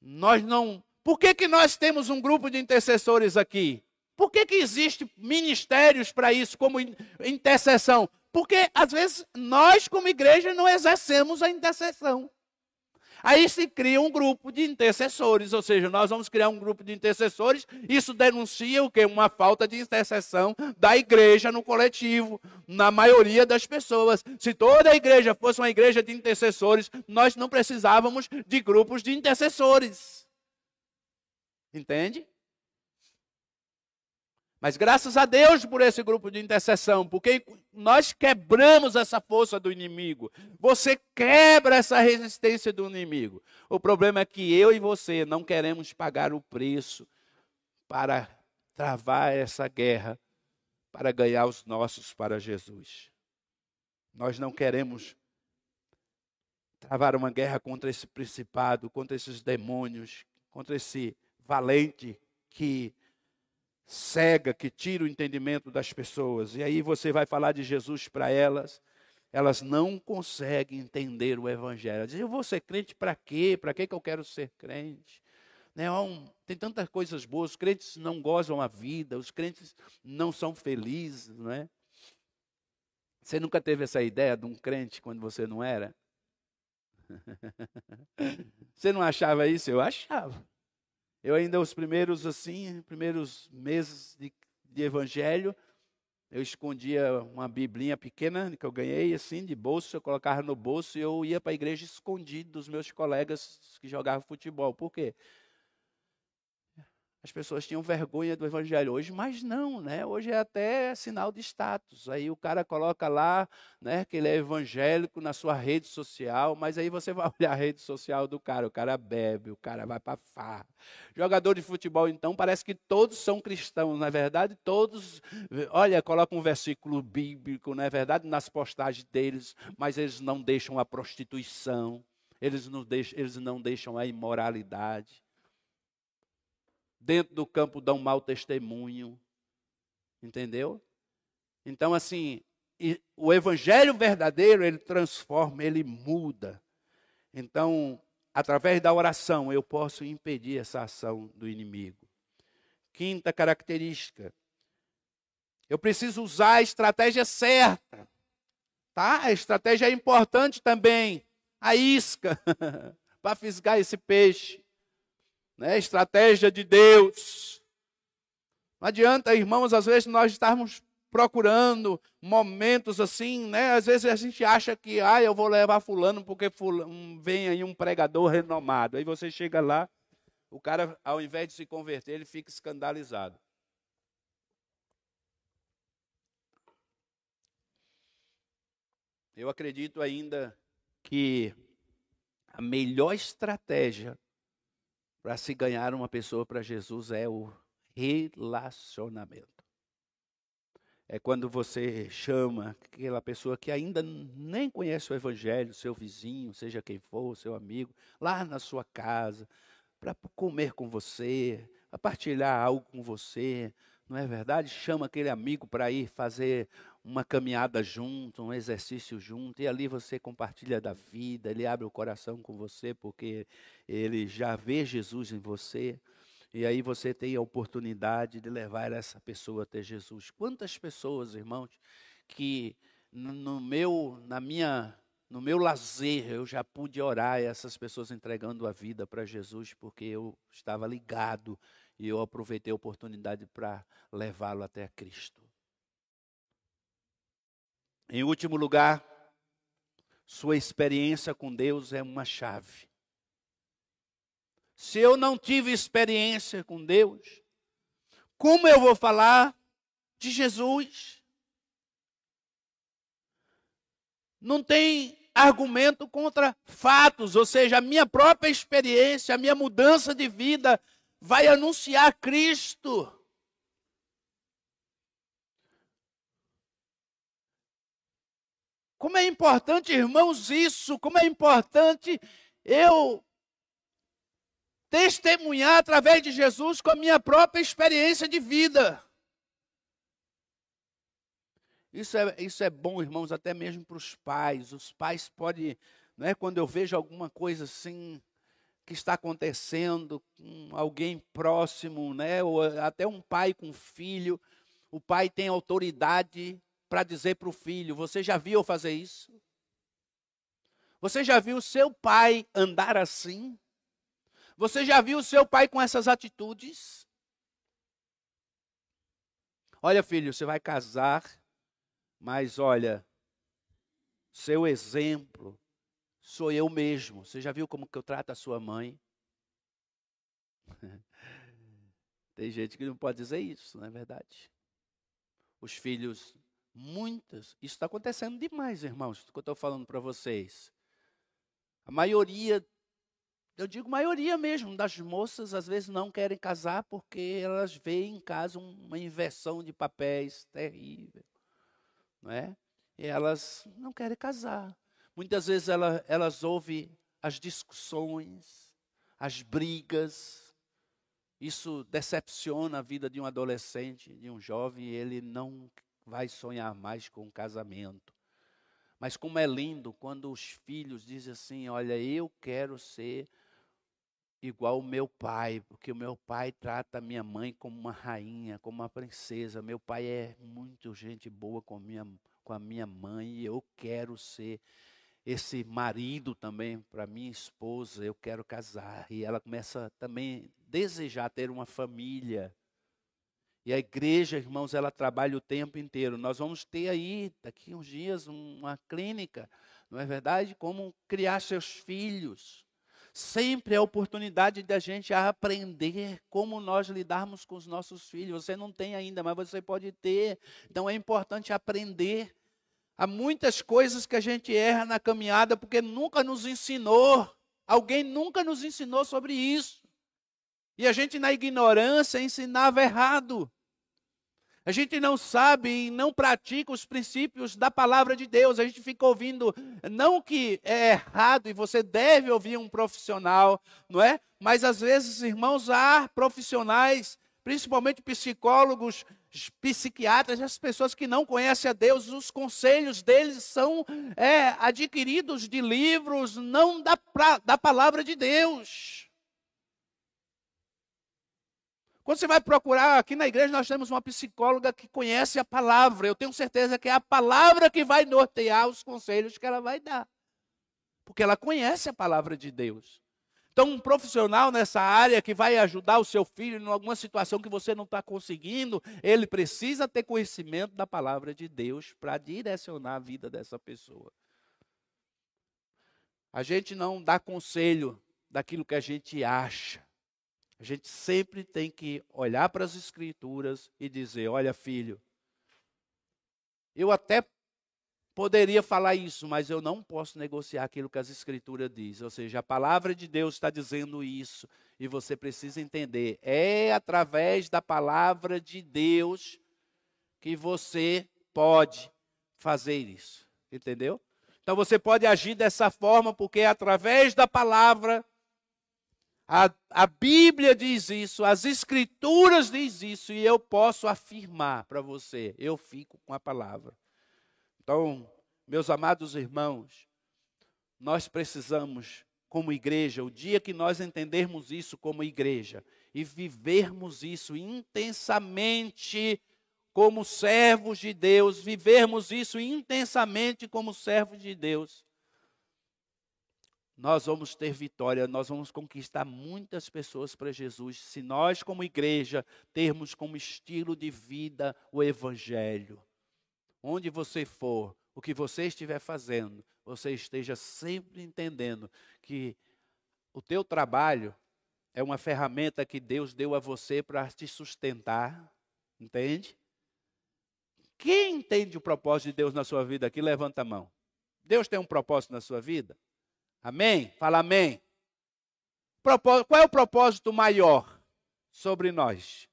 A: Nós não. Por que, que nós temos um grupo de intercessores aqui? Por que, que existe ministérios para isso, como intercessão? Porque às vezes nós, como igreja, não exercemos a intercessão. Aí se cria um grupo de intercessores, ou seja, nós vamos criar um grupo de intercessores. Isso denuncia o que? Uma falta de intercessão da igreja no coletivo, na maioria das pessoas. Se toda a igreja fosse uma igreja de intercessores, nós não precisávamos de grupos de intercessores. Entende? Mas graças a Deus por esse grupo de intercessão, porque nós quebramos essa força do inimigo. Você quebra essa resistência do inimigo. O problema é que eu e você não queremos pagar o preço para travar essa guerra, para ganhar os nossos para Jesus. Nós não queremos travar uma guerra contra esse principado, contra esses demônios, contra esse valente que cega que tira o entendimento das pessoas. E aí você vai falar de Jesus para elas, elas não conseguem entender o evangelho. Dizem, eu vou ser crente para quê? Para que eu quero ser crente? Né, tem tantas coisas boas, os crentes não gozam a vida, os crentes não são felizes, não é? Você nunca teve essa ideia de um crente quando você não era? [laughs] Você não achava isso? Eu achava. Eu ainda, os primeiros, assim, primeiros meses de, de evangelho, eu escondia uma biblinha pequena que eu ganhei, assim, de bolso, eu colocava no bolso e eu ia para a igreja escondido dos meus colegas que jogavam futebol. Por quê? As pessoas tinham vergonha do evangelho hoje, mas não, né? Hoje é até sinal de status. Aí o cara coloca lá, né, que ele é evangélico na sua rede social, mas aí você vai [laughs] olhar a rede social do cara, o cara bebe, o cara vai para farra. Jogador de futebol então, parece que todos são cristãos, na é verdade, todos, olha, coloca um versículo bíblico, na é verdade, nas postagens deles, mas eles não deixam a prostituição, eles não deixam, eles não deixam a imoralidade dentro do campo dão mau testemunho. Entendeu? Então, assim, o evangelho verdadeiro, ele transforma, ele muda. Então, através da oração, eu posso impedir essa ação do inimigo. Quinta característica, Eu preciso usar a estratégia certa. Tá? A estratégia é importante também. A isca [laughs] para fisgar esse peixe. Né? Estratégia de Deus. Não adianta, irmãos, às vezes nós estarmos procurando momentos assim, né? Às vezes a gente acha que, ah, eu vou levar fulano porque fulano, vem aí um pregador renomado. Aí você chega lá, o cara, ao invés de se converter, ele fica escandalizado. Eu acredito ainda que a melhor estratégia para se ganhar uma pessoa para Jesus é o relacionamento é quando você chama aquela pessoa que ainda nem conhece o Evangelho, seu vizinho, seja quem for, seu amigo, lá na sua casa, para comer com você, para partilhar algo com você, não é verdade? Chama aquele amigo para ir fazer uma caminhada junto, um exercício junto, e ali você compartilha da vida, ele abre o coração com você, porque ele já vê Jesus em você. E aí você tem a oportunidade de levar essa pessoa até Jesus. Quantas pessoas, irmãos, que no meu, na minha, no meu lazer eu já pude orar essas pessoas entregando a vida para Jesus porque eu estava ligado e eu aproveitei a oportunidade para levá-lo até Cristo. Em último lugar, sua experiência com Deus é uma chave. Se eu não tive experiência com Deus, como eu vou falar de Jesus? Não tem argumento contra fatos, ou seja, a minha própria experiência, a minha mudança de vida vai anunciar Cristo. Como é importante, irmãos, isso, como é importante eu testemunhar através de Jesus com a minha própria experiência de vida. Isso é, isso é bom, irmãos, até mesmo para os pais. Os pais podem, não é, quando eu vejo alguma coisa assim que está acontecendo com alguém próximo, né, ou até um pai com um filho, o pai tem autoridade para dizer para o filho: Você já viu eu fazer isso? Você já viu seu pai andar assim? Você já viu seu pai com essas atitudes? Olha, filho, você vai casar, mas olha, seu exemplo sou eu mesmo. Você já viu como que eu trato a sua mãe? [laughs] Tem gente que não pode dizer isso, não é verdade? Os filhos, muitas, isso está acontecendo demais, irmãos, que eu estou falando para vocês. A maioria eu digo maioria mesmo das moças às vezes não querem casar porque elas veem em casa uma inversão de papéis terrível, não é? E elas não querem casar. Muitas vezes ela, elas ouvem as discussões, as brigas. Isso decepciona a vida de um adolescente, de um jovem, e ele não vai sonhar mais com um casamento. Mas como é lindo quando os filhos dizem assim: Olha, eu quero ser igual o meu pai, porque o meu pai trata a minha mãe como uma rainha, como uma princesa. Meu pai é muito gente boa com, minha, com a minha mãe e eu quero ser esse marido também para minha esposa. Eu quero casar. E ela começa também a desejar ter uma família. E a igreja, irmãos, ela trabalha o tempo inteiro. Nós vamos ter aí, daqui uns dias, uma clínica, não é verdade? Como criar seus filhos. Sempre é a oportunidade da gente aprender como nós lidarmos com os nossos filhos. Você não tem ainda, mas você pode ter. Então é importante aprender. Há muitas coisas que a gente erra na caminhada porque nunca nos ensinou. Alguém nunca nos ensinou sobre isso. E a gente, na ignorância, ensinava errado. A gente não sabe e não pratica os princípios da palavra de Deus. A gente fica ouvindo, não que é errado e você deve ouvir um profissional, não é? Mas às vezes, irmãos, há profissionais, principalmente psicólogos, psiquiatras, as pessoas que não conhecem a Deus, os conselhos deles são é, adquiridos de livros, não da, da palavra de Deus. Quando você vai procurar, aqui na igreja nós temos uma psicóloga que conhece a palavra. Eu tenho certeza que é a palavra que vai nortear os conselhos que ela vai dar. Porque ela conhece a palavra de Deus. Então, um profissional nessa área que vai ajudar o seu filho em alguma situação que você não está conseguindo, ele precisa ter conhecimento da palavra de Deus para direcionar a vida dessa pessoa. A gente não dá conselho daquilo que a gente acha. A gente sempre tem que olhar para as Escrituras e dizer: olha, filho, eu até poderia falar isso, mas eu não posso negociar aquilo que as Escrituras dizem. Ou seja, a palavra de Deus está dizendo isso e você precisa entender. É através da palavra de Deus que você pode fazer isso. Entendeu? Então você pode agir dessa forma porque é através da palavra a, a Bíblia diz isso, as Escrituras diz isso, e eu posso afirmar para você, eu fico com a palavra. Então, meus amados irmãos, nós precisamos, como igreja, o dia que nós entendermos isso como igreja e vivermos isso intensamente como servos de Deus, vivermos isso intensamente como servos de Deus, nós vamos ter vitória, nós vamos conquistar muitas pessoas para Jesus, se nós, como igreja, termos como estilo de vida o Evangelho. Onde você for, o que você estiver fazendo, você esteja sempre entendendo que o teu trabalho é uma ferramenta que Deus deu a você para te sustentar, entende? Quem entende o propósito de Deus na sua vida aqui, levanta a mão. Deus tem um propósito na sua vida? Amém? Fala amém. Qual é o propósito maior sobre nós?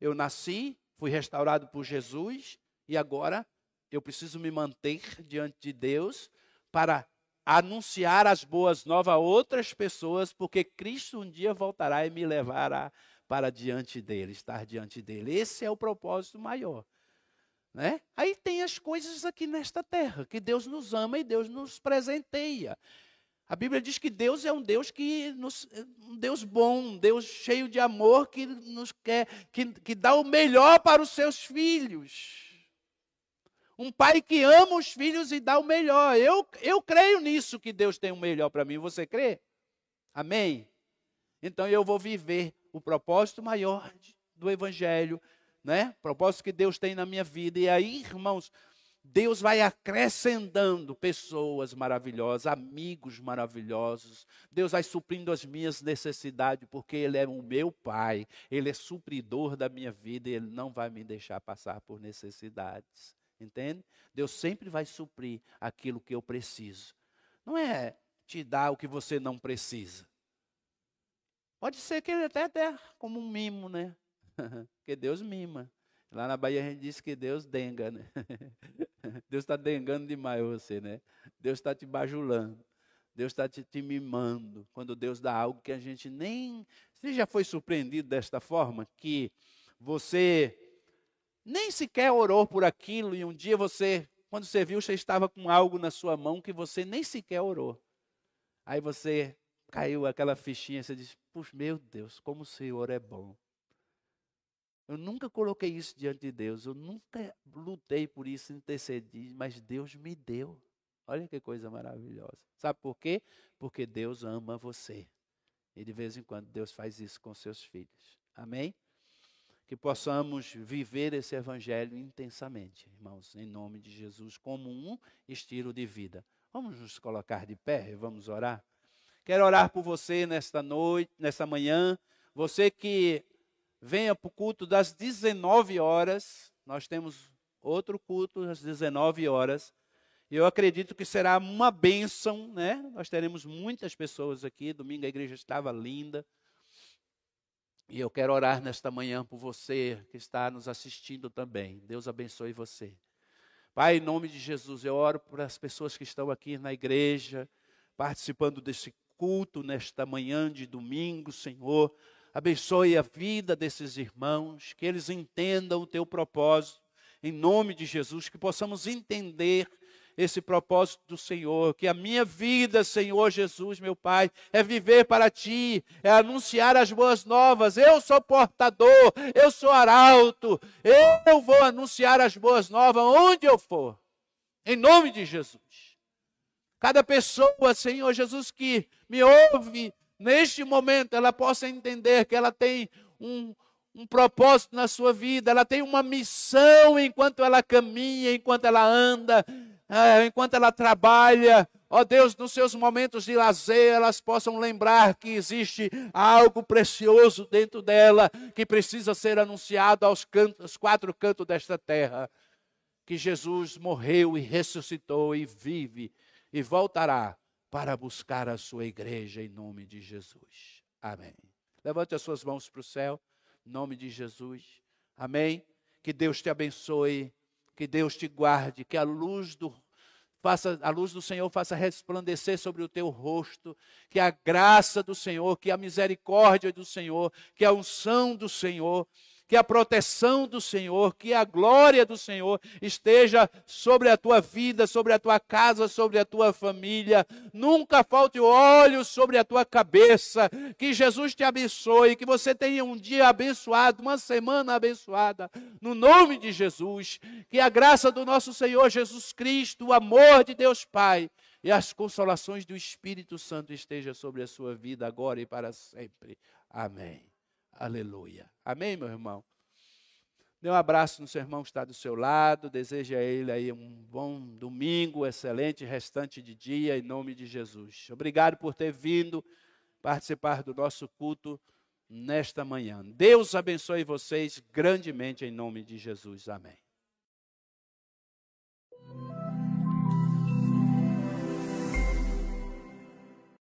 A: Eu nasci, fui restaurado por Jesus e agora eu preciso me manter diante de Deus para anunciar as boas novas a outras pessoas, porque Cristo um dia voltará e me levará para diante dele, estar diante dele. Esse é o propósito maior. Né? Aí tem as coisas aqui nesta terra, que Deus nos ama e Deus nos presenteia. A Bíblia diz que Deus é um Deus que nos, um Deus bom, um Deus cheio de amor que nos quer, que, que dá o melhor para os seus filhos. Um pai que ama os filhos e dá o melhor. Eu, eu creio nisso que Deus tem o melhor para mim. Você crê? Amém? Então eu vou viver o propósito maior do Evangelho né? Propósito que Deus tem na minha vida. E aí, irmãos, Deus vai acrescentando pessoas maravilhosas, amigos maravilhosos. Deus vai suprindo as minhas necessidades, porque Ele é o meu Pai, Ele é supridor da minha vida e Ele não vai me deixar passar por necessidades. Entende? Deus sempre vai suprir aquilo que eu preciso. Não é te dar o que você não precisa. Pode ser que Ele até dê como um mimo, né? [laughs] Porque Deus mima. Lá na Bahia a gente diz que Deus denga, né? [laughs] Deus está dengando demais você, né? Deus está te bajulando. Deus está te, te, mimando. Quando Deus dá algo que a gente nem. Você já foi surpreendido desta forma? Que você nem sequer orou por aquilo e um dia você, quando você viu, você estava com algo na sua mão que você nem sequer orou. Aí você caiu aquela fichinha, você diz: Puxa, meu Deus, como o Senhor é bom. Eu nunca coloquei isso diante de Deus, eu nunca lutei por isso, intercedi, mas Deus me deu. Olha que coisa maravilhosa. Sabe por quê? Porque Deus ama você. E de vez em quando Deus faz isso com seus filhos. Amém? Que possamos viver esse evangelho intensamente, irmãos, em nome de Jesus, como um estilo de vida. Vamos nos colocar de pé e vamos orar. Quero orar por você nesta noite, nesta manhã. Você que venha para o culto das 19 horas. Nós temos outro culto às 19 horas. E eu acredito que será uma bênção, né? Nós teremos muitas pessoas aqui. Domingo a igreja estava linda. E eu quero orar nesta manhã por você que está nos assistindo também. Deus abençoe você. Pai, em nome de Jesus, eu oro por as pessoas que estão aqui na igreja, participando desse culto nesta manhã de domingo, Senhor. Abençoe a vida desses irmãos, que eles entendam o teu propósito, em nome de Jesus, que possamos entender esse propósito do Senhor, que a minha vida, Senhor Jesus, meu Pai, é viver para ti, é anunciar as boas novas. Eu sou portador, eu sou arauto, eu vou anunciar as boas novas onde eu for, em nome de Jesus. Cada pessoa, Senhor Jesus, que me ouve neste momento, ela possa entender que ela tem um, um propósito na sua vida, ela tem uma missão enquanto ela caminha, enquanto ela anda, é, enquanto ela trabalha. Ó Deus, nos seus momentos de lazer, elas possam lembrar que existe algo precioso dentro dela que precisa ser anunciado aos, cantos, aos quatro cantos desta terra. Que Jesus morreu e ressuscitou e vive e voltará para buscar a sua igreja em nome de Jesus. Amém. Levante as suas mãos para o céu. Em nome de Jesus. Amém. Que Deus te abençoe, que Deus te guarde, que a luz do faça a luz do Senhor faça resplandecer sobre o teu rosto, que a graça do Senhor, que a misericórdia do Senhor, que a unção do Senhor que a proteção do Senhor, que a glória do Senhor esteja sobre a tua vida, sobre a tua casa, sobre a tua família. Nunca falte óleo sobre a tua cabeça. Que Jesus te abençoe, que você tenha um dia abençoado, uma semana abençoada, no nome de Jesus. Que a graça do nosso Senhor Jesus Cristo, o amor de Deus Pai e as consolações do Espírito Santo esteja sobre a sua vida agora e para sempre. Amém. Aleluia. Amém, meu irmão? Dê um abraço no seu irmão que está do seu lado. Deseja a ele aí um bom domingo, excelente restante de dia, em nome de Jesus. Obrigado por ter vindo participar do nosso culto nesta manhã. Deus abençoe vocês grandemente em nome de Jesus. Amém.